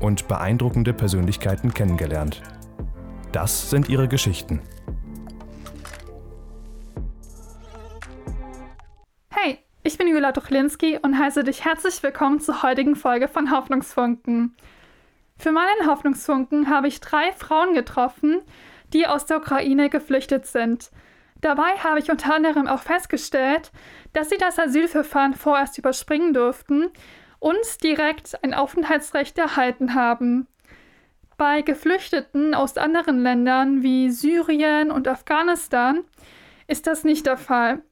und beeindruckende Persönlichkeiten kennengelernt. Das sind ihre Geschichten. Hey, ich bin Julia Tuchlinski und heiße dich herzlich willkommen zur heutigen Folge von Hoffnungsfunken. Für meinen Hoffnungsfunken habe ich drei Frauen getroffen, die aus der Ukraine geflüchtet sind. Dabei habe ich unter anderem auch festgestellt, dass sie das Asylverfahren vorerst überspringen durften und direkt ein Aufenthaltsrecht erhalten haben. Bei Geflüchteten aus anderen Ländern wie Syrien und Afghanistan ist das nicht der Fall.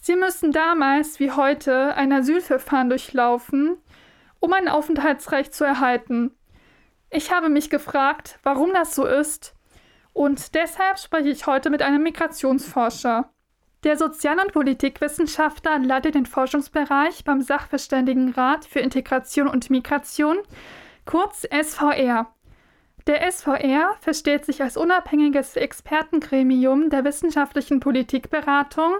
Sie müssen damals wie heute ein Asylverfahren durchlaufen, um ein Aufenthaltsrecht zu erhalten. Ich habe mich gefragt, warum das so ist, und deshalb spreche ich heute mit einem Migrationsforscher. Der Sozial- und Politikwissenschaftler leitet den Forschungsbereich beim Sachverständigenrat für Integration und Migration, kurz SVR. Der SVR versteht sich als unabhängiges Expertengremium der wissenschaftlichen Politikberatung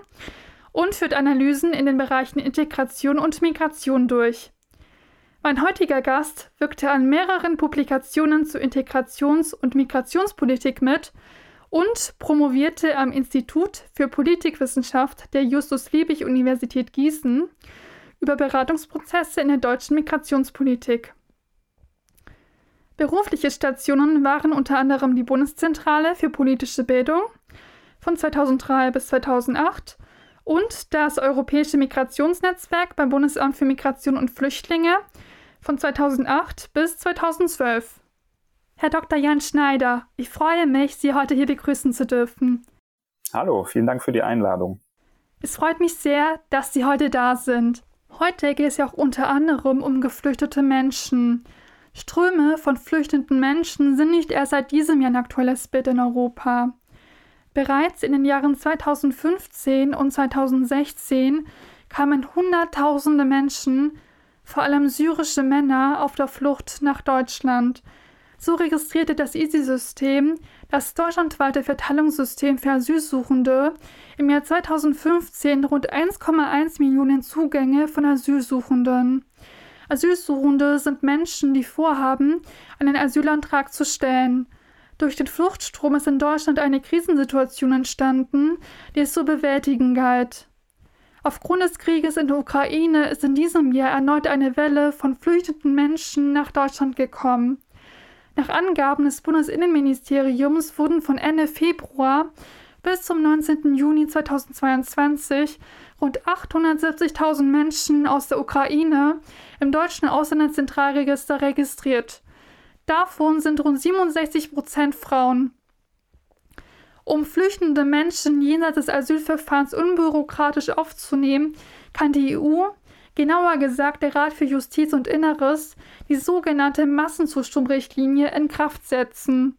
und führt Analysen in den Bereichen Integration und Migration durch. Mein heutiger Gast wirkte an mehreren Publikationen zu Integrations- und Migrationspolitik mit und promovierte am Institut für Politikwissenschaft der Justus-Liebig-Universität Gießen über Beratungsprozesse in der deutschen Migrationspolitik. Berufliche Stationen waren unter anderem die Bundeszentrale für politische Bildung von 2003 bis 2008 und das Europäische Migrationsnetzwerk beim Bundesamt für Migration und Flüchtlinge von 2008 bis 2012. Herr Dr. Jan Schneider, ich freue mich, Sie heute hier begrüßen zu dürfen. Hallo, vielen Dank für die Einladung. Es freut mich sehr, dass Sie heute da sind. Heute geht es ja auch unter anderem um geflüchtete Menschen. Ströme von flüchtenden Menschen sind nicht erst seit diesem Jahr ein aktuelles Bild in Europa. Bereits in den Jahren 2015 und 2016 kamen Hunderttausende Menschen, vor allem syrische Männer, auf der Flucht nach Deutschland – so registrierte das EASY-System, das deutschlandweite Verteilungssystem für Asylsuchende, im Jahr 2015 rund 1,1 Millionen Zugänge von Asylsuchenden. Asylsuchende sind Menschen, die vorhaben, einen Asylantrag zu stellen. Durch den Fluchtstrom ist in Deutschland eine Krisensituation entstanden, die es zu bewältigen galt. Aufgrund des Krieges in der Ukraine ist in diesem Jahr erneut eine Welle von flüchtenden Menschen nach Deutschland gekommen. Nach Angaben des Bundesinnenministeriums wurden von Ende Februar bis zum 19. Juni 2022 rund 870.000 Menschen aus der Ukraine im deutschen Ausländerzentralregister registriert. Davon sind rund 67 Prozent Frauen. Um flüchtende Menschen jenseits des Asylverfahrens unbürokratisch aufzunehmen, kann die EU genauer gesagt der Rat für Justiz und Inneres, die sogenannte Massenzustromrichtlinie in Kraft setzen.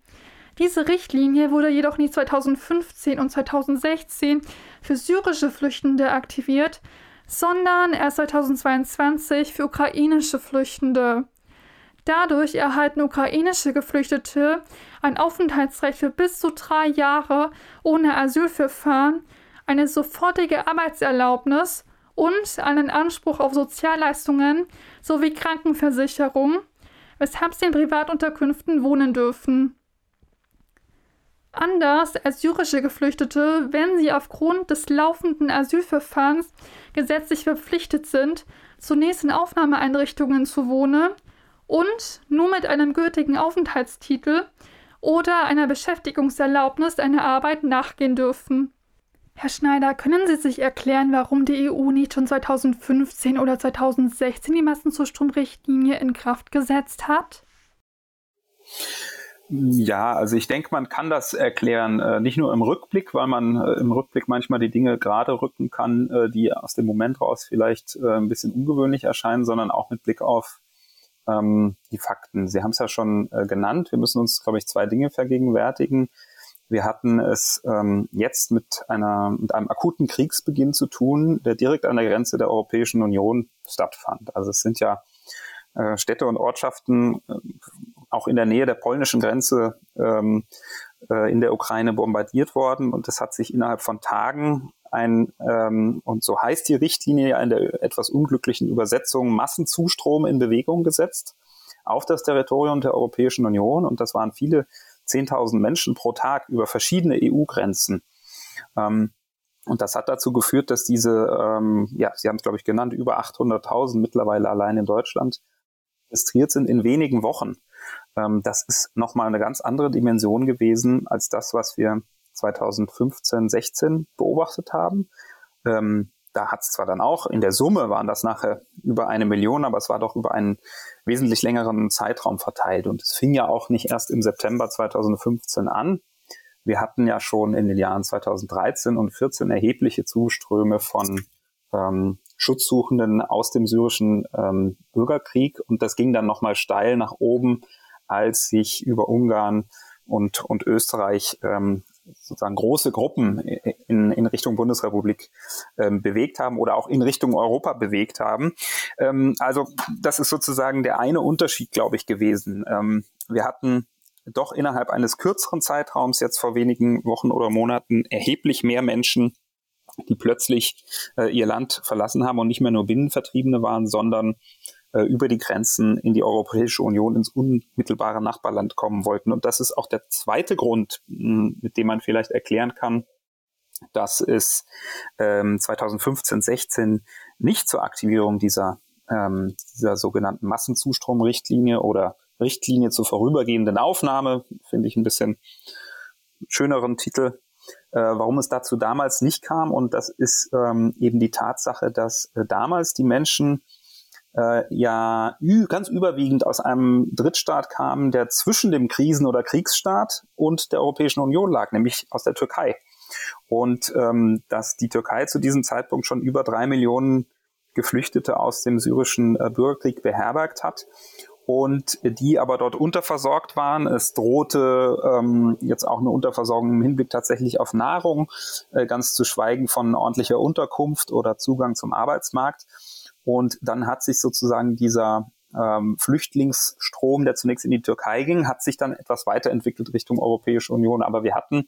Diese Richtlinie wurde jedoch nicht 2015 und 2016 für syrische Flüchtende aktiviert, sondern erst 2022 für ukrainische Flüchtende. Dadurch erhalten ukrainische Geflüchtete ein Aufenthaltsrecht für bis zu drei Jahre ohne Asylverfahren, eine sofortige Arbeitserlaubnis und einen Anspruch auf Sozialleistungen sowie Krankenversicherung, weshalb sie in Privatunterkünften wohnen dürfen. Anders als syrische Geflüchtete, wenn sie aufgrund des laufenden Asylverfahrens gesetzlich verpflichtet sind, zunächst in Aufnahmeeinrichtungen zu wohnen und nur mit einem gültigen Aufenthaltstitel oder einer Beschäftigungserlaubnis einer Arbeit nachgehen dürfen. Herr Schneider, können Sie sich erklären, warum die EU nicht schon 2015 oder 2016 die Massenzustromrichtlinie in Kraft gesetzt hat? Ja, also ich denke, man kann das erklären, äh, nicht nur im Rückblick, weil man äh, im Rückblick manchmal die Dinge gerade rücken kann, äh, die aus dem Moment raus vielleicht ein bisschen ungewöhnlich erscheinen, sondern auch mit Blick auf ähm, die Fakten. Sie haben es ja schon genannt. Wir müssen uns, glaube ich, zwei Dinge vergegenwärtigen. Wir hatten es ähm, jetzt mit, einer, mit einem akuten Kriegsbeginn zu tun, der direkt an der Grenze der Europäischen Union stattfand. Also es sind ja äh, Städte und Ortschaften äh, auch in der Nähe der polnischen Grenze ähm, äh, in der Ukraine bombardiert worden und es hat sich innerhalb von Tagen ein, ähm, und so heißt die Richtlinie in der etwas unglücklichen Übersetzung, Massenzustrom in Bewegung gesetzt auf das Territorium der Europäischen Union und das waren viele 10.000 Menschen pro Tag über verschiedene EU-Grenzen. Ähm, und das hat dazu geführt, dass diese, ähm, ja, Sie haben es glaube ich genannt, über 800.000 mittlerweile allein in Deutschland registriert sind in wenigen Wochen. Ähm, das ist nochmal eine ganz andere Dimension gewesen als das, was wir 2015, 16 beobachtet haben. Ähm, da hat es zwar dann auch, in der Summe waren das nachher über eine Million, aber es war doch über einen wesentlich längeren Zeitraum verteilt. Und es fing ja auch nicht erst im September 2015 an. Wir hatten ja schon in den Jahren 2013 und 2014 erhebliche Zuströme von ähm, Schutzsuchenden aus dem syrischen ähm, Bürgerkrieg. Und das ging dann nochmal steil nach oben, als sich über Ungarn und, und Österreich ähm, sozusagen große Gruppen in, in Richtung Bundesrepublik ähm, bewegt haben oder auch in Richtung Europa bewegt haben. Ähm, also das ist sozusagen der eine Unterschied, glaube ich, gewesen. Ähm, wir hatten doch innerhalb eines kürzeren Zeitraums, jetzt vor wenigen Wochen oder Monaten, erheblich mehr Menschen, die plötzlich äh, ihr Land verlassen haben und nicht mehr nur Binnenvertriebene waren, sondern äh, über die Grenzen in die Europäische Union ins unmittelbare Nachbarland kommen wollten. Und das ist auch der zweite Grund, mit dem man vielleicht erklären kann, dass es ähm, 2015, 16 nicht zur Aktivierung dieser, ähm, dieser sogenannten Massenzustromrichtlinie oder Richtlinie zur vorübergehenden Aufnahme, finde ich ein bisschen schöneren Titel, äh, warum es dazu damals nicht kam. Und das ist ähm, eben die Tatsache, dass äh, damals die Menschen äh, ja ganz überwiegend aus einem Drittstaat kamen, der zwischen dem Krisen- oder Kriegsstaat und der Europäischen Union lag, nämlich aus der Türkei. Und ähm, dass die Türkei zu diesem Zeitpunkt schon über drei Millionen Geflüchtete aus dem syrischen äh, Bürgerkrieg beherbergt hat und die aber dort unterversorgt waren. Es drohte ähm, jetzt auch eine Unterversorgung im Hinblick tatsächlich auf Nahrung, äh, ganz zu schweigen von ordentlicher Unterkunft oder Zugang zum Arbeitsmarkt. Und dann hat sich sozusagen dieser ähm, Flüchtlingsstrom, der zunächst in die Türkei ging, hat sich dann etwas weiterentwickelt Richtung Europäische Union. Aber wir hatten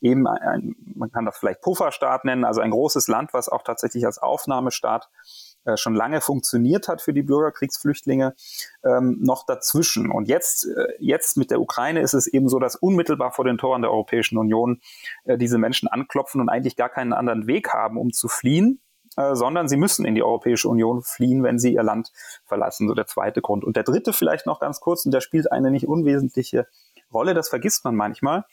eben, ein, man kann das vielleicht Pufferstaat nennen, also ein großes Land, was auch tatsächlich als Aufnahmestaat äh, schon lange funktioniert hat für die Bürgerkriegsflüchtlinge, ähm, noch dazwischen. Und jetzt, äh, jetzt mit der Ukraine ist es eben so, dass unmittelbar vor den Toren der Europäischen Union äh, diese Menschen anklopfen und eigentlich gar keinen anderen Weg haben, um zu fliehen äh, sondern sie müssen in die Europäische Union fliehen, wenn sie ihr Land verlassen. So der zweite Grund. Und der dritte vielleicht noch ganz kurz, und der spielt eine nicht unwesentliche Rolle, das vergisst man manchmal.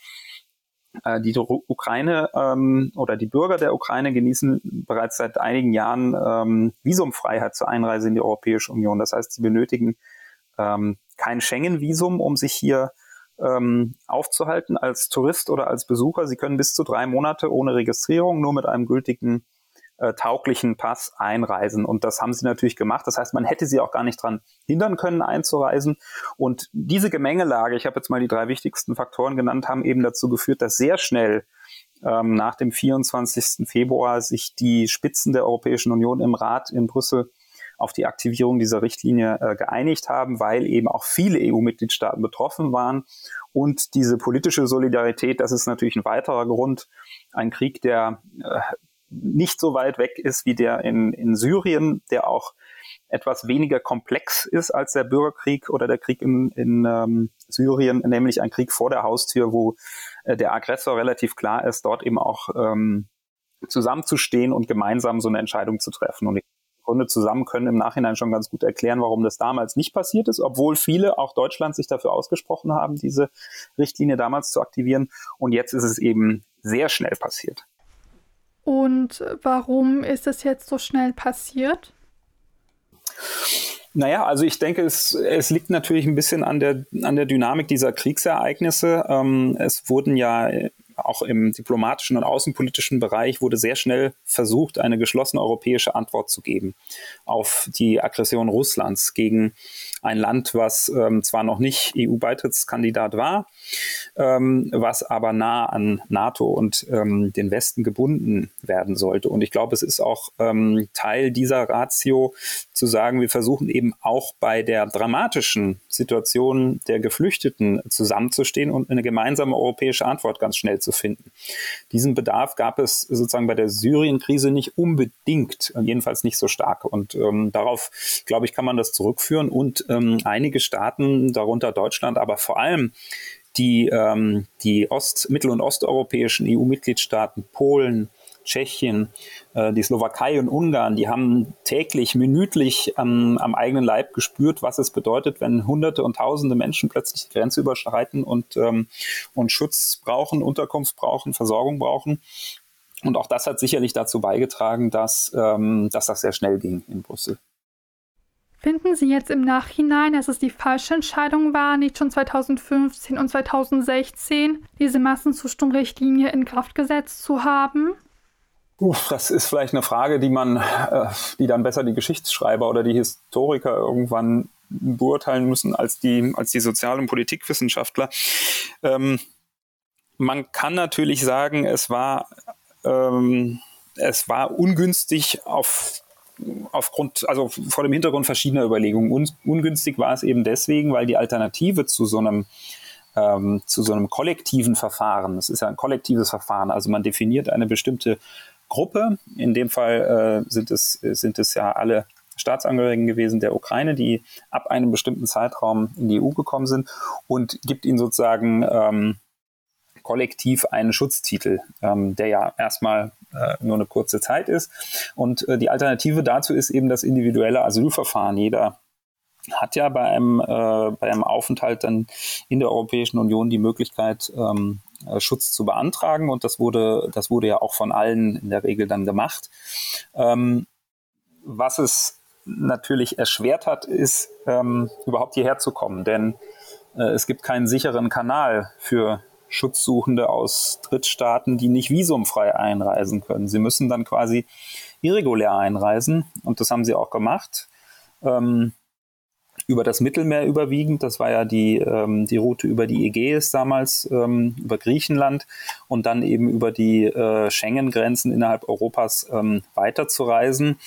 Äh, die Ukraine ähm, oder die Bürger der Ukraine genießen bereits seit einigen Jahren ähm, Visumfreiheit zur Einreise in die Europäische Union. Das heißt, sie benötigen ähm, kein Schengen-Visum, um sich hier ähm, aufzuhalten als Tourist oder als Besucher. Sie können bis zu drei Monate ohne Registrierung nur mit einem gültigen äh, tauglichen Pass einreisen. Und das haben sie natürlich gemacht. Das heißt, man hätte sie auch gar nicht dran hindern können, einzureisen. Und diese Gemengelage, ich habe jetzt mal die drei wichtigsten Faktoren genannt, haben eben dazu geführt, dass sehr schnell ähm, nach dem 24. Februar sich die Spitzen der Europäischen Union im Rat in Brüssel auf die Aktivierung dieser Richtlinie äh, geeinigt haben, weil eben auch viele EU-Mitgliedstaaten betroffen waren. Und diese politische Solidarität, das ist natürlich ein weiterer Grund. Ein Krieg, der äh, nicht so weit weg ist wie der in, in Syrien, der auch etwas weniger komplex ist als der Bürgerkrieg oder der Krieg in, in ähm, Syrien, nämlich ein Krieg vor der Haustür, wo äh, der Aggressor relativ klar ist, dort eben auch ähm, zusammenzustehen und gemeinsam so eine Entscheidung zu treffen. Und die Gründe zusammen können im Nachhinein schon ganz gut erklären, warum das damals nicht passiert ist, obwohl viele, auch Deutschland, sich dafür ausgesprochen haben, diese Richtlinie damals zu aktivieren. Und jetzt ist es eben sehr schnell passiert. Und warum ist es jetzt so schnell passiert? Naja, also ich denke, es, es liegt natürlich ein bisschen an der, an der Dynamik dieser Kriegsereignisse. Ähm, es wurden ja auch im diplomatischen und außenpolitischen Bereich wurde sehr schnell versucht, eine geschlossene europäische Antwort zu geben auf die Aggression Russlands gegen ein Land, was ähm, zwar noch nicht EU-Beitrittskandidat war, ähm, was aber nah an NATO und ähm, den Westen gebunden werden sollte. Und ich glaube, es ist auch ähm, Teil dieser Ratio zu sagen, wir versuchen eben auch bei der dramatischen Situation der Geflüchteten zusammenzustehen und eine gemeinsame europäische Antwort ganz schnell zu finden. Diesen Bedarf gab es sozusagen bei der Syrien-Krise nicht unbedingt, jedenfalls nicht so stark. Und ähm, darauf, glaube ich, kann man das zurückführen. Und ähm, einige Staaten, darunter Deutschland, aber vor allem die, ähm, die Ost-, mittel- und osteuropäischen EU-Mitgliedstaaten, Polen, Tschechien, äh, die Slowakei und Ungarn, die haben täglich, minütlich ähm, am eigenen Leib gespürt, was es bedeutet, wenn Hunderte und Tausende Menschen plötzlich die Grenze überschreiten und, ähm, und Schutz brauchen, Unterkunft brauchen, Versorgung brauchen. Und auch das hat sicherlich dazu beigetragen, dass, ähm, dass das sehr schnell ging in Brüssel. Finden Sie jetzt im Nachhinein, dass es die falsche Entscheidung war, nicht schon 2015 und 2016 diese Massenzustimmrichtlinie in Kraft gesetzt zu haben? Uff, das ist vielleicht eine Frage, die man, äh, die dann besser die Geschichtsschreiber oder die Historiker irgendwann beurteilen müssen als die, als die Sozial- und Politikwissenschaftler. Ähm, man kann natürlich sagen, es war, ähm, es war ungünstig auf aufgrund, also vor dem Hintergrund verschiedener Überlegungen. Un ungünstig war es eben deswegen, weil die Alternative zu so einem ähm, zu so einem kollektiven Verfahren, es ist ja ein kollektives Verfahren, also man definiert eine bestimmte Gruppe, in dem Fall äh, sind, es, sind es ja alle Staatsangehörigen gewesen der Ukraine, die ab einem bestimmten Zeitraum in die EU gekommen sind und gibt ihnen sozusagen ähm, kollektiv einen Schutztitel, ähm, der ja erstmal äh, nur eine kurze Zeit ist. Und äh, die Alternative dazu ist eben das individuelle Asylverfahren. Jeder hat ja bei einem, äh, bei einem Aufenthalt dann in der Europäischen Union die Möglichkeit, ähm, äh, Schutz zu beantragen. Und das wurde, das wurde ja auch von allen in der Regel dann gemacht. Ähm, was es natürlich erschwert hat, ist ähm, überhaupt hierher zu kommen. Denn äh, es gibt keinen sicheren Kanal für Schutzsuchende aus Drittstaaten, die nicht visumfrei einreisen können. Sie müssen dann quasi irregulär einreisen und das haben sie auch gemacht. Ähm, über das Mittelmeer überwiegend. Das war ja die, ähm, die Route über die Ägäis damals, ähm, über Griechenland und dann eben über die äh, Schengen-Grenzen innerhalb Europas ähm, weiterzureisen.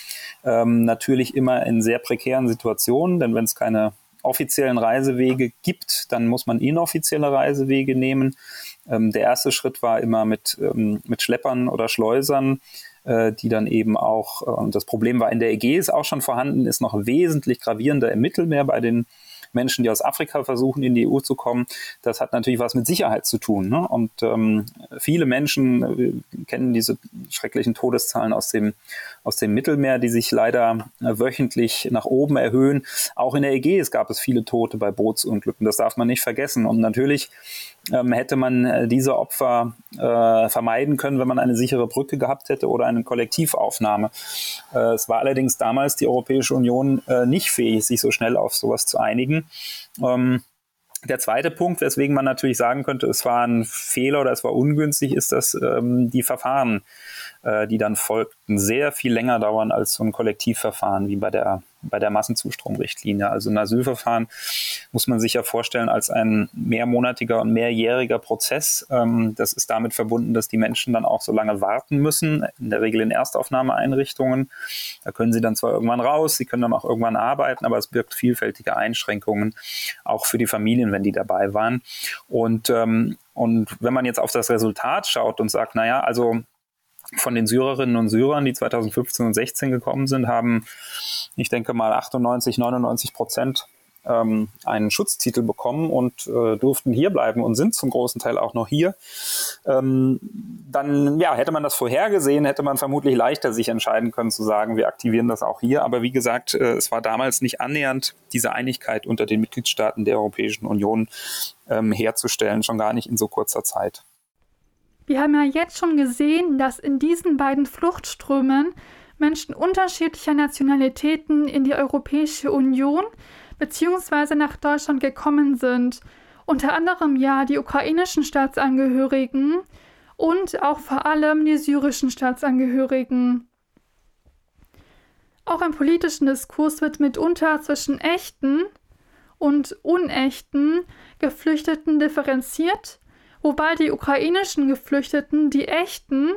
Ähm, natürlich immer in sehr prekären Situationen, denn wenn es keine offiziellen Reisewege gibt, dann muss man inoffizielle Reisewege nehmen. Ähm, der erste Schritt war immer mit, ähm, mit Schleppern oder Schleusern, äh, die dann eben auch, äh, das Problem war in der Ägäis auch schon vorhanden, ist noch wesentlich gravierender im Mittelmeer bei den Menschen, die aus Afrika versuchen, in die EU zu kommen, das hat natürlich was mit Sicherheit zu tun. Ne? Und ähm, viele Menschen äh, kennen diese schrecklichen Todeszahlen aus dem, aus dem Mittelmeer, die sich leider äh, wöchentlich nach oben erhöhen. Auch in der Ägäis gab es viele Tote bei Bootsunglücken. Das darf man nicht vergessen. Und natürlich ähm, hätte man äh, diese Opfer äh, vermeiden können, wenn man eine sichere Brücke gehabt hätte oder eine Kollektivaufnahme. Äh, es war allerdings damals die Europäische Union äh, nicht fähig, sich so schnell auf sowas zu einigen. Ähm, der zweite Punkt, weswegen man natürlich sagen könnte, es war ein Fehler oder es war ungünstig, ist, dass ähm, die Verfahren, äh, die dann folgten, sehr viel länger dauern als so ein Kollektivverfahren wie bei der bei der Massenzustromrichtlinie. Also ein Asylverfahren muss man sich ja vorstellen als ein mehrmonatiger und mehrjähriger Prozess. Ähm, das ist damit verbunden, dass die Menschen dann auch so lange warten müssen, in der Regel in Erstaufnahmeeinrichtungen. Da können sie dann zwar irgendwann raus, sie können dann auch irgendwann arbeiten, aber es birgt vielfältige Einschränkungen, auch für die Familien, wenn die dabei waren. Und, ähm, und wenn man jetzt auf das Resultat schaut und sagt, naja, also von den Syrerinnen und Syrern, die 2015 und 16 gekommen sind, haben, ich denke mal, 98, 99 Prozent ähm, einen Schutztitel bekommen und äh, durften hier bleiben und sind zum großen Teil auch noch hier. Ähm, dann ja, hätte man das vorhergesehen, hätte man vermutlich leichter sich entscheiden können zu sagen, wir aktivieren das auch hier. Aber wie gesagt, äh, es war damals nicht annähernd diese Einigkeit unter den Mitgliedstaaten der Europäischen Union ähm, herzustellen, schon gar nicht in so kurzer Zeit. Wir haben ja jetzt schon gesehen, dass in diesen beiden Fluchtströmen Menschen unterschiedlicher Nationalitäten in die Europäische Union bzw. nach Deutschland gekommen sind. Unter anderem ja die ukrainischen Staatsangehörigen und auch vor allem die syrischen Staatsangehörigen. Auch im politischen Diskurs wird mitunter zwischen echten und unechten Geflüchteten differenziert wobei die ukrainischen Geflüchteten die echten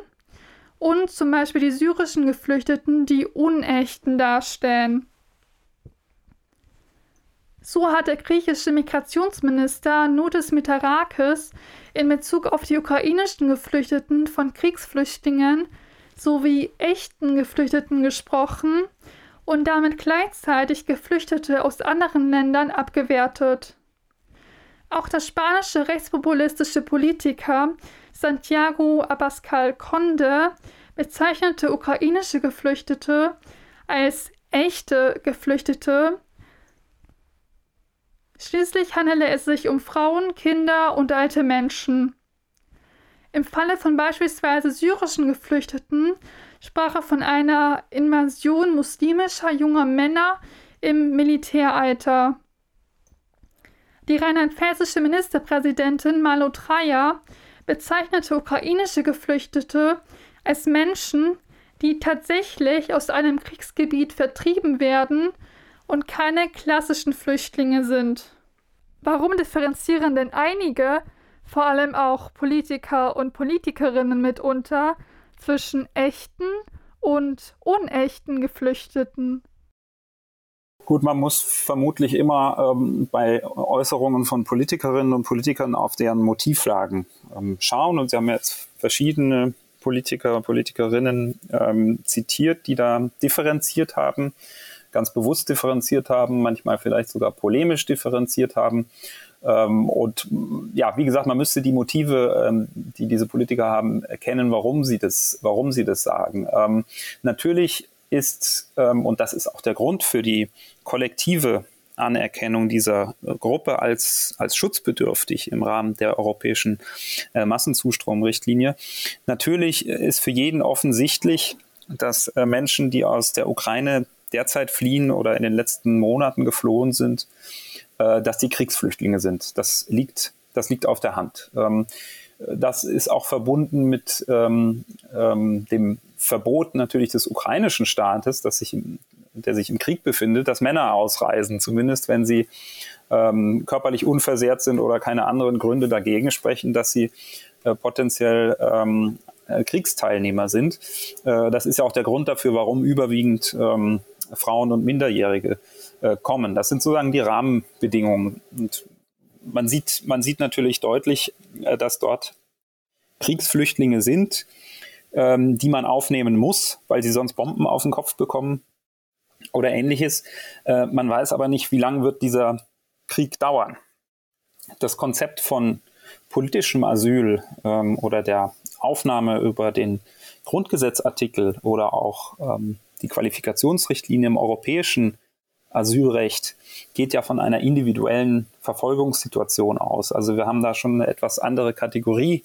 und zum Beispiel die syrischen Geflüchteten die unechten darstellen. So hat der griechische Migrationsminister Notis Mitarakis in Bezug auf die ukrainischen Geflüchteten von Kriegsflüchtlingen sowie echten Geflüchteten gesprochen und damit gleichzeitig Geflüchtete aus anderen Ländern abgewertet. Auch der spanische rechtspopulistische Politiker Santiago Abascal Conde bezeichnete ukrainische Geflüchtete als echte Geflüchtete. Schließlich handele es sich um Frauen, Kinder und alte Menschen. Im Falle von beispielsweise syrischen Geflüchteten sprach er von einer Invasion muslimischer junger Männer im Militäralter. Die rheinland-pfälzische Ministerpräsidentin Malo Traja bezeichnete ukrainische Geflüchtete als Menschen, die tatsächlich aus einem Kriegsgebiet vertrieben werden und keine klassischen Flüchtlinge sind. Warum differenzieren denn einige, vor allem auch Politiker und Politikerinnen mitunter, zwischen echten und unechten Geflüchteten? Gut, man muss vermutlich immer ähm, bei Äußerungen von Politikerinnen und Politikern auf deren Motivlagen ähm, schauen. Und Sie haben jetzt verschiedene Politiker, und Politikerinnen ähm, zitiert, die da differenziert haben, ganz bewusst differenziert haben, manchmal vielleicht sogar polemisch differenziert haben. Ähm, und ja, wie gesagt, man müsste die Motive, ähm, die diese Politiker haben, erkennen, warum sie das, warum sie das sagen. Ähm, natürlich ist, ähm, und das ist auch der Grund für die kollektive Anerkennung dieser äh, Gruppe als, als schutzbedürftig im Rahmen der europäischen äh, Massenzustromrichtlinie. Natürlich ist für jeden offensichtlich, dass äh, Menschen, die aus der Ukraine derzeit fliehen oder in den letzten Monaten geflohen sind, äh, dass die Kriegsflüchtlinge sind. Das liegt, das liegt auf der Hand. Ähm, das ist auch verbunden mit ähm, ähm, dem Verbot natürlich des ukrainischen Staates, dass sich im, der sich im Krieg befindet, dass Männer ausreisen, zumindest wenn sie ähm, körperlich unversehrt sind oder keine anderen Gründe dagegen sprechen, dass sie äh, potenziell ähm, äh, Kriegsteilnehmer sind. Äh, das ist ja auch der Grund dafür, warum überwiegend ähm, Frauen und Minderjährige äh, kommen. Das sind sozusagen die Rahmenbedingungen. Und man sieht, man sieht natürlich deutlich, äh, dass dort Kriegsflüchtlinge sind, ähm, die man aufnehmen muss, weil sie sonst Bomben auf den Kopf bekommen oder ähnliches. Äh, man weiß aber nicht, wie lange wird dieser Krieg dauern. Das Konzept von politischem Asyl ähm, oder der Aufnahme über den Grundgesetzartikel oder auch ähm, die Qualifikationsrichtlinie im europäischen Asylrecht geht ja von einer individuellen Verfolgungssituation aus. Also wir haben da schon eine etwas andere Kategorie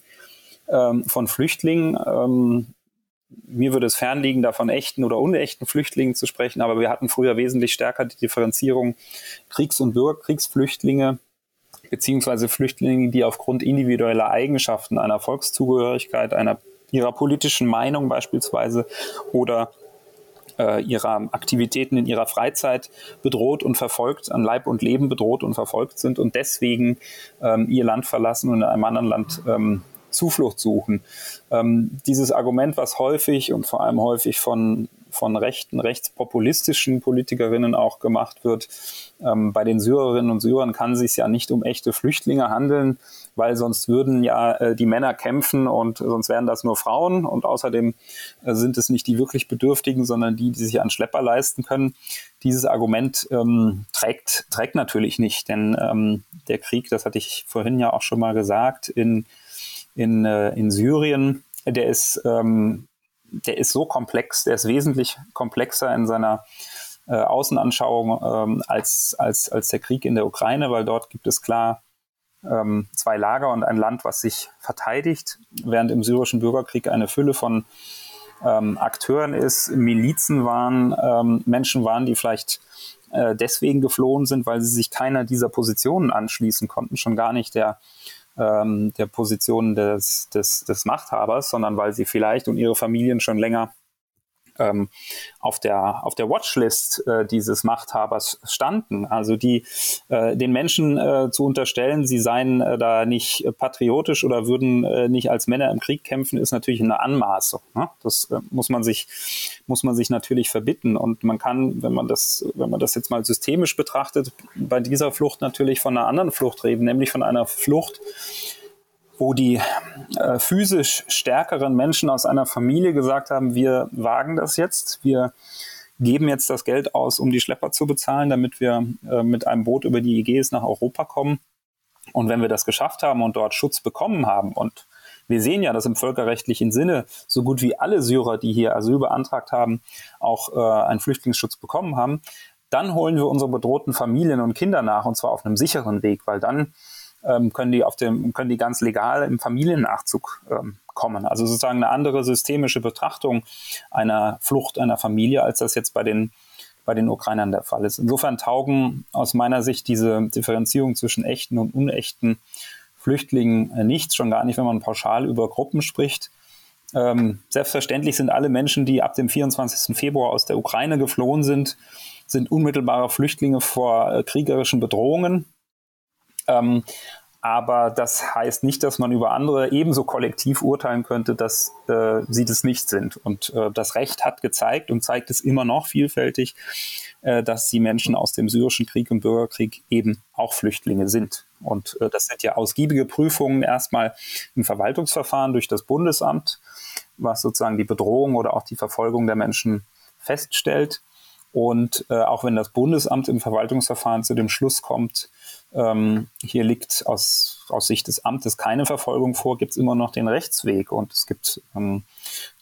ähm, von Flüchtlingen. Ähm, mir würde es fernliegen, da von echten oder unechten Flüchtlingen zu sprechen, aber wir hatten früher wesentlich stärker die Differenzierung Kriegs- und Bürgerkriegsflüchtlinge beziehungsweise Flüchtlinge, die aufgrund individueller Eigenschaften einer Volkszugehörigkeit, einer ihrer politischen Meinung beispielsweise oder äh, ihrer Aktivitäten in ihrer Freizeit bedroht und verfolgt, an Leib und Leben bedroht und verfolgt sind und deswegen ähm, ihr Land verlassen und in einem anderen Land ähm, Zuflucht suchen. Ähm, dieses Argument, was häufig und vor allem häufig von von rechten, rechtspopulistischen Politikerinnen auch gemacht wird. Ähm, bei den Syrerinnen und Syrern kann es sich ja nicht um echte Flüchtlinge handeln, weil sonst würden ja äh, die Männer kämpfen und sonst wären das nur Frauen und außerdem äh, sind es nicht die wirklich Bedürftigen, sondern die, die sich an Schlepper leisten können. Dieses Argument ähm, trägt, trägt natürlich nicht, denn ähm, der Krieg, das hatte ich vorhin ja auch schon mal gesagt, in, in, äh, in Syrien, der ist ähm, der ist so komplex, der ist wesentlich komplexer in seiner äh, Außenanschauung ähm, als, als, als der Krieg in der Ukraine, weil dort gibt es klar ähm, zwei Lager und ein Land, was sich verteidigt, während im syrischen Bürgerkrieg eine Fülle von ähm, Akteuren ist, Milizen waren, ähm, Menschen waren, die vielleicht äh, deswegen geflohen sind, weil sie sich keiner dieser Positionen anschließen konnten, schon gar nicht der ähm, der Position des, des, des Machthabers, sondern weil sie vielleicht und ihre Familien schon länger ähm, auf der auf der Watchlist äh, dieses Machthabers standen. Also die äh, den Menschen äh, zu unterstellen, sie seien äh, da nicht patriotisch oder würden äh, nicht als Männer im Krieg kämpfen, ist natürlich eine Anmaßung. Ne? Das äh, muss man sich muss man sich natürlich verbitten und man kann, wenn man das wenn man das jetzt mal systemisch betrachtet, bei dieser Flucht natürlich von einer anderen Flucht reden, nämlich von einer Flucht wo die äh, physisch stärkeren Menschen aus einer Familie gesagt haben, wir wagen das jetzt, wir geben jetzt das Geld aus, um die Schlepper zu bezahlen, damit wir äh, mit einem Boot über die Ägäis nach Europa kommen. Und wenn wir das geschafft haben und dort Schutz bekommen haben und wir sehen ja, dass im völkerrechtlichen Sinne so gut wie alle Syrer, die hier Asyl beantragt haben, auch äh, einen Flüchtlingsschutz bekommen haben, dann holen wir unsere bedrohten Familien und Kinder nach und zwar auf einem sicheren Weg, weil dann ähm, können die auf dem, können die ganz legal im Familiennachzug ähm, kommen. Also sozusagen eine andere systemische Betrachtung einer Flucht einer Familie, als das jetzt bei den bei den Ukrainern der Fall ist. Insofern taugen aus meiner Sicht diese Differenzierung zwischen echten und unechten Flüchtlingen äh, nichts, schon gar nicht, wenn man pauschal über Gruppen spricht. Ähm, selbstverständlich sind alle Menschen, die ab dem 24. Februar aus der Ukraine geflohen sind, sind unmittelbare Flüchtlinge vor äh, kriegerischen Bedrohungen. Ähm, aber das heißt nicht, dass man über andere ebenso kollektiv urteilen könnte, dass äh, sie das nicht sind. Und äh, das Recht hat gezeigt und zeigt es immer noch vielfältig, äh, dass die Menschen aus dem syrischen Krieg und Bürgerkrieg eben auch Flüchtlinge sind. Und äh, das sind ja ausgiebige Prüfungen erstmal im Verwaltungsverfahren durch das Bundesamt, was sozusagen die Bedrohung oder auch die Verfolgung der Menschen feststellt. Und äh, auch wenn das Bundesamt im Verwaltungsverfahren zu dem Schluss kommt, ähm, hier liegt aus, aus Sicht des Amtes keine Verfolgung vor, gibt es immer noch den Rechtsweg und es gibt ähm,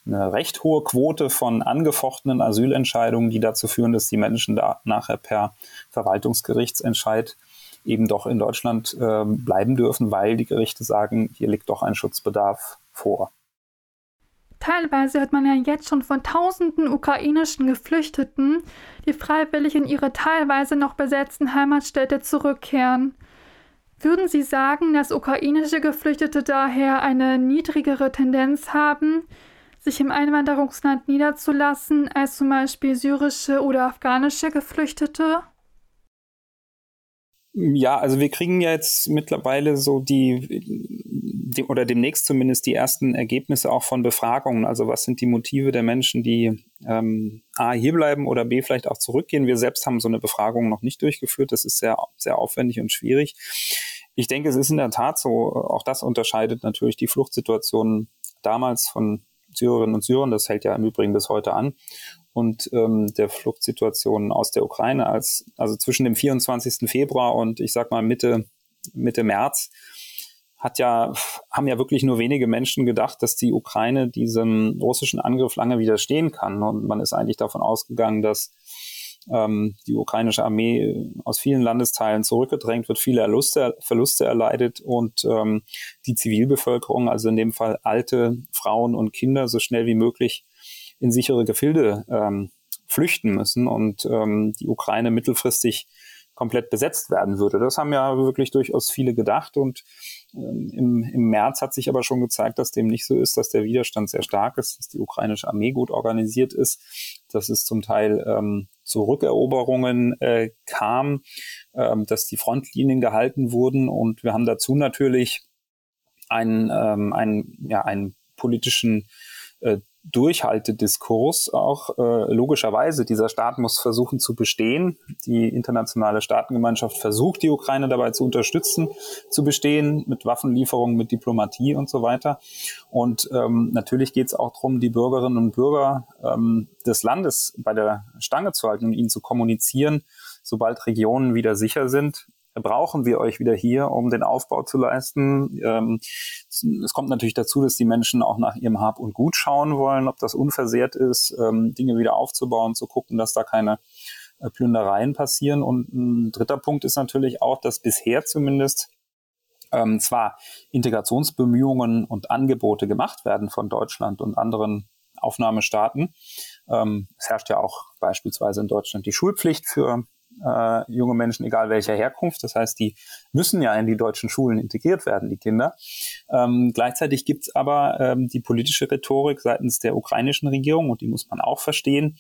eine recht hohe Quote von angefochtenen Asylentscheidungen, die dazu führen, dass die Menschen da nachher per Verwaltungsgerichtsentscheid eben doch in Deutschland äh, bleiben dürfen, weil die Gerichte sagen, hier liegt doch ein Schutzbedarf vor. Teilweise hört man ja jetzt schon von tausenden ukrainischen Geflüchteten, die freiwillig in ihre teilweise noch besetzten Heimatstädte zurückkehren. Würden Sie sagen, dass ukrainische Geflüchtete daher eine niedrigere Tendenz haben, sich im Einwanderungsland niederzulassen als zum Beispiel syrische oder afghanische Geflüchtete? Ja, also wir kriegen ja jetzt mittlerweile so die, oder demnächst zumindest die ersten Ergebnisse auch von Befragungen. Also was sind die Motive der Menschen, die ähm, A hierbleiben oder B vielleicht auch zurückgehen. Wir selbst haben so eine Befragung noch nicht durchgeführt. Das ist sehr, sehr aufwendig und schwierig. Ich denke, es ist in der Tat so, auch das unterscheidet natürlich die Fluchtsituation damals von Syrerinnen und Syrern, das hält ja im Übrigen bis heute an, und ähm, der Fluchtsituation aus der Ukraine als also zwischen dem 24. Februar und ich sag mal Mitte Mitte März hat ja haben ja wirklich nur wenige Menschen gedacht, dass die Ukraine diesem russischen Angriff lange widerstehen kann. Und man ist eigentlich davon ausgegangen, dass ähm, die ukrainische Armee aus vielen Landesteilen zurückgedrängt wird, viele Erluste, Verluste erleidet und ähm, die Zivilbevölkerung, also in dem Fall alte Frauen und Kinder, so schnell wie möglich in sichere Gefilde ähm, flüchten müssen. Und ähm, die Ukraine mittelfristig komplett besetzt werden würde. Das haben ja wirklich durchaus viele gedacht und ähm, im, im März hat sich aber schon gezeigt, dass dem nicht so ist, dass der Widerstand sehr stark ist, dass die ukrainische Armee gut organisiert ist, dass es zum Teil ähm, zu Rückeroberungen äh, kam, ähm, dass die Frontlinien gehalten wurden und wir haben dazu natürlich einen, ähm, einen, ja, einen politischen äh, Durchhaltediskurs auch äh, logischerweise. Dieser Staat muss versuchen zu bestehen. Die internationale Staatengemeinschaft versucht, die Ukraine dabei zu unterstützen, zu bestehen, mit Waffenlieferungen, mit Diplomatie und so weiter. Und ähm, natürlich geht es auch darum, die Bürgerinnen und Bürger ähm, des Landes bei der Stange zu halten und ihnen zu kommunizieren, sobald Regionen wieder sicher sind, brauchen wir euch wieder hier, um den Aufbau zu leisten. Ähm, es kommt natürlich dazu, dass die Menschen auch nach ihrem Hab und Gut schauen wollen, ob das unversehrt ist, ähm, Dinge wieder aufzubauen, zu gucken, dass da keine äh, Plündereien passieren. Und ein dritter Punkt ist natürlich auch, dass bisher zumindest ähm, zwar Integrationsbemühungen und Angebote gemacht werden von Deutschland und anderen Aufnahmestaaten. Ähm, es herrscht ja auch beispielsweise in Deutschland die Schulpflicht für äh, junge Menschen, egal welcher Herkunft. Das heißt, die müssen ja in die deutschen Schulen integriert werden, die Kinder. Ähm, gleichzeitig gibt es aber ähm, die politische Rhetorik seitens der ukrainischen Regierung, und die muss man auch verstehen,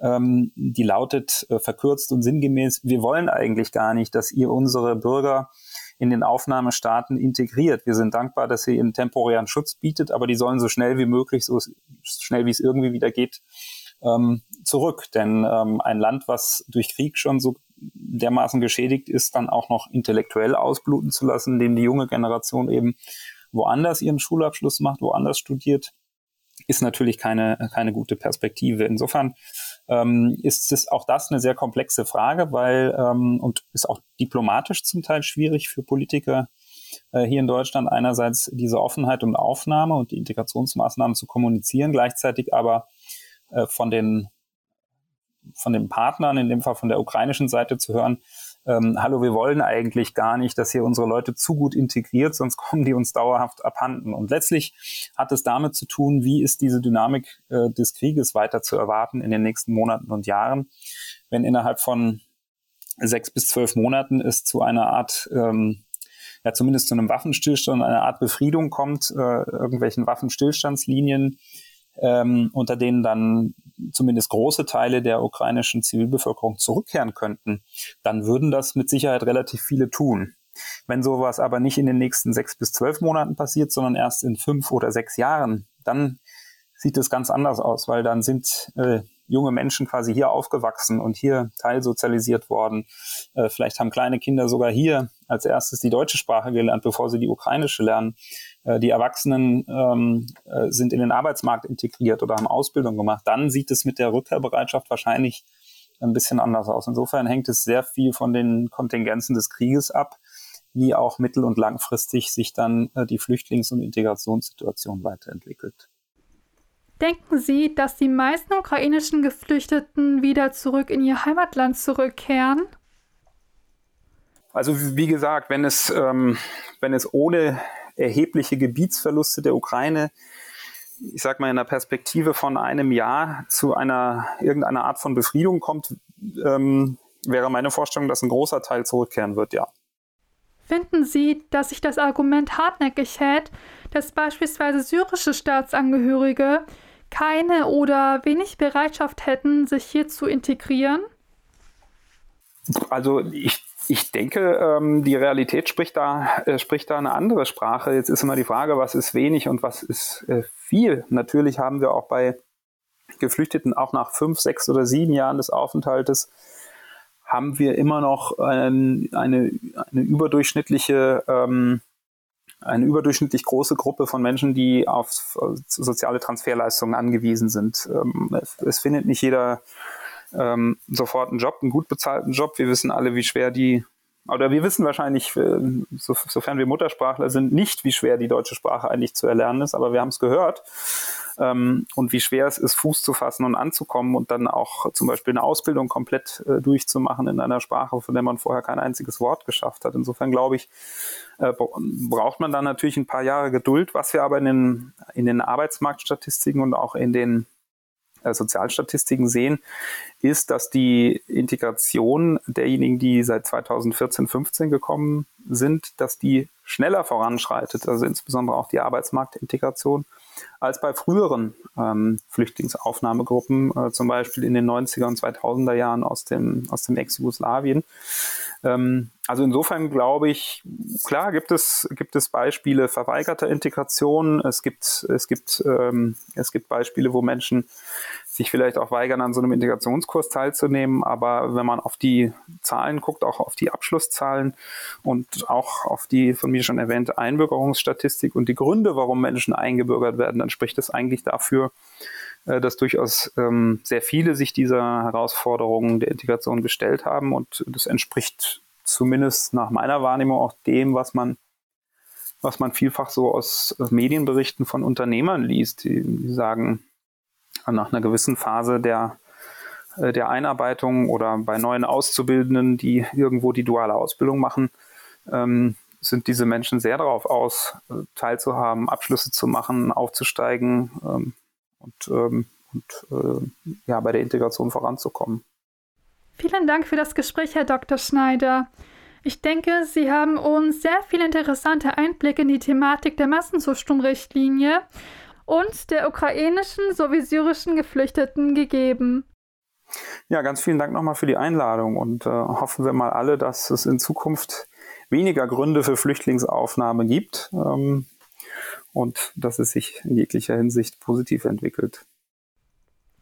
ähm, die lautet äh, verkürzt und sinngemäß, wir wollen eigentlich gar nicht, dass ihr unsere Bürger in den Aufnahmestaaten integriert. Wir sind dankbar, dass ihr ihnen temporären Schutz bietet, aber die sollen so schnell wie möglich, so schnell wie es irgendwie wieder geht, ähm, zurück. Denn ähm, ein Land, was durch Krieg schon so dermaßen geschädigt ist, dann auch noch intellektuell ausbluten zu lassen, indem die junge Generation eben woanders ihren Schulabschluss macht, woanders studiert, ist natürlich keine, keine gute Perspektive. Insofern ähm, ist es auch das eine sehr komplexe Frage, weil ähm, und ist auch diplomatisch zum Teil schwierig für Politiker äh, hier in Deutschland einerseits diese Offenheit und Aufnahme und die Integrationsmaßnahmen zu kommunizieren, gleichzeitig aber äh, von den von den Partnern, in dem Fall von der ukrainischen Seite zu hören, ähm, hallo, wir wollen eigentlich gar nicht, dass ihr unsere Leute zu gut integriert, sonst kommen die uns dauerhaft abhanden. Und letztlich hat es damit zu tun, wie ist diese Dynamik äh, des Krieges weiter zu erwarten in den nächsten Monaten und Jahren, wenn innerhalb von sechs bis zwölf Monaten es zu einer Art ähm, ja zumindest zu einem Waffenstillstand, einer Art Befriedung kommt, äh, irgendwelchen Waffenstillstandslinien, ähm, unter denen dann zumindest große Teile der ukrainischen Zivilbevölkerung zurückkehren könnten, dann würden das mit Sicherheit relativ viele tun. Wenn sowas aber nicht in den nächsten sechs bis zwölf Monaten passiert, sondern erst in fünf oder sechs Jahren, dann sieht es ganz anders aus, weil dann sind äh, junge Menschen quasi hier aufgewachsen und hier teilsozialisiert worden. Äh, vielleicht haben kleine Kinder sogar hier als erstes die deutsche Sprache gelernt, bevor sie die ukrainische lernen. Äh, die Erwachsenen ähm, äh, sind in den Arbeitsmarkt integriert oder haben Ausbildung gemacht. Dann sieht es mit der Rückkehrbereitschaft wahrscheinlich ein bisschen anders aus. Insofern hängt es sehr viel von den Kontingenzen des Krieges ab, wie auch mittel- und langfristig sich dann äh, die Flüchtlings- und Integrationssituation weiterentwickelt. Denken Sie, dass die meisten ukrainischen Geflüchteten wieder zurück in ihr Heimatland zurückkehren? Also wie gesagt, wenn es, ähm, wenn es ohne erhebliche Gebietsverluste der Ukraine, ich sag mal in einer Perspektive von einem Jahr zu einer irgendeiner Art von Befriedung kommt, ähm, wäre meine Vorstellung, dass ein großer Teil zurückkehren wird, ja. Finden Sie, dass sich das Argument hartnäckig hält, dass beispielsweise syrische Staatsangehörige keine oder wenig Bereitschaft hätten, sich hier zu integrieren? Also ich, ich denke, ähm, die Realität spricht da, äh, spricht da eine andere Sprache. Jetzt ist immer die Frage, was ist wenig und was ist äh, viel. Natürlich haben wir auch bei Geflüchteten auch nach fünf, sechs oder sieben Jahren des Aufenthaltes haben wir immer noch ein, eine, eine überdurchschnittliche ähm, eine überdurchschnittlich große Gruppe von Menschen, die auf soziale Transferleistungen angewiesen sind. Ähm, es findet nicht jeder ähm, sofort einen Job, einen gut bezahlten Job. Wir wissen alle, wie schwer die, oder wir wissen wahrscheinlich, äh, sofern wir Muttersprachler sind, nicht, wie schwer die deutsche Sprache eigentlich zu erlernen ist, aber wir haben es gehört ähm, und wie schwer es ist, Fuß zu fassen und anzukommen und dann auch zum Beispiel eine Ausbildung komplett äh, durchzumachen in einer Sprache, von der man vorher kein einziges Wort geschafft hat. Insofern glaube ich, äh, braucht man dann natürlich ein paar Jahre Geduld, was wir aber in den, in den Arbeitsmarktstatistiken und auch in den äh, Sozialstatistiken sehen, ist, dass die Integration derjenigen, die seit 2014, 15 gekommen sind, dass die schneller voranschreitet, also insbesondere auch die Arbeitsmarktintegration, als bei früheren ähm, Flüchtlingsaufnahmegruppen, äh, zum Beispiel in den 90er und 2000er Jahren aus dem, aus dem Ex-Jugoslawien. Ähm, also insofern glaube ich, klar gibt es, gibt es Beispiele verweigerter Integration. Es gibt, es gibt, ähm, es gibt Beispiele, wo Menschen sich vielleicht auch weigern, an so einem Integrationskurs teilzunehmen. Aber wenn man auf die Zahlen guckt, auch auf die Abschlusszahlen und auch auf die von mir schon erwähnte Einbürgerungsstatistik und die Gründe, warum Menschen eingebürgert werden, dann spricht es eigentlich dafür, äh, dass durchaus ähm, sehr viele sich dieser Herausforderungen der Integration gestellt haben und das entspricht zumindest nach meiner Wahrnehmung auch dem, was man was man vielfach so aus Medienberichten von Unternehmern liest, die, die sagen, nach einer gewissen Phase der, äh, der Einarbeitung oder bei neuen Auszubildenden, die irgendwo die duale Ausbildung machen, ähm, sind diese Menschen sehr darauf aus, äh, teilzuhaben, Abschlüsse zu machen, aufzusteigen, ähm, und, ähm, und äh, ja, bei der Integration voranzukommen. Vielen Dank für das Gespräch, Herr Dr. Schneider. Ich denke, Sie haben uns sehr viele interessante Einblicke in die Thematik der Massenzustrom-Richtlinie und der ukrainischen sowie syrischen Geflüchteten gegeben. Ja, ganz vielen Dank nochmal für die Einladung und äh, hoffen wir mal alle, dass es in Zukunft weniger Gründe für Flüchtlingsaufnahme gibt. Ähm, und dass es sich in jeglicher Hinsicht positiv entwickelt.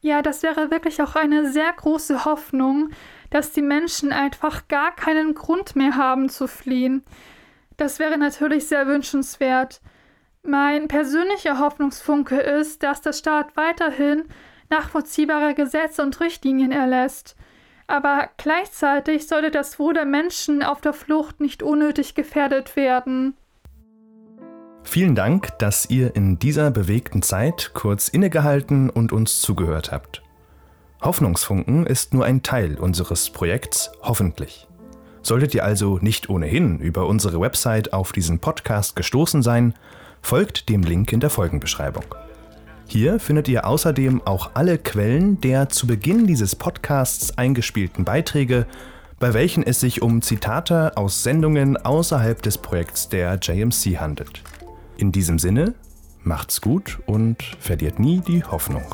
Ja, das wäre wirklich auch eine sehr große Hoffnung, dass die Menschen einfach gar keinen Grund mehr haben zu fliehen. Das wäre natürlich sehr wünschenswert. Mein persönlicher Hoffnungsfunke ist, dass der Staat weiterhin nachvollziehbare Gesetze und Richtlinien erlässt. Aber gleichzeitig sollte das Wohl der Menschen auf der Flucht nicht unnötig gefährdet werden. Vielen Dank, dass ihr in dieser bewegten Zeit kurz innegehalten und uns zugehört habt. Hoffnungsfunken ist nur ein Teil unseres Projekts Hoffentlich. Solltet ihr also nicht ohnehin über unsere Website auf diesen Podcast gestoßen sein, folgt dem Link in der Folgenbeschreibung. Hier findet ihr außerdem auch alle Quellen der zu Beginn dieses Podcasts eingespielten Beiträge, bei welchen es sich um Zitate aus Sendungen außerhalb des Projekts der JMC handelt. In diesem Sinne, macht's gut und verliert nie die Hoffnung.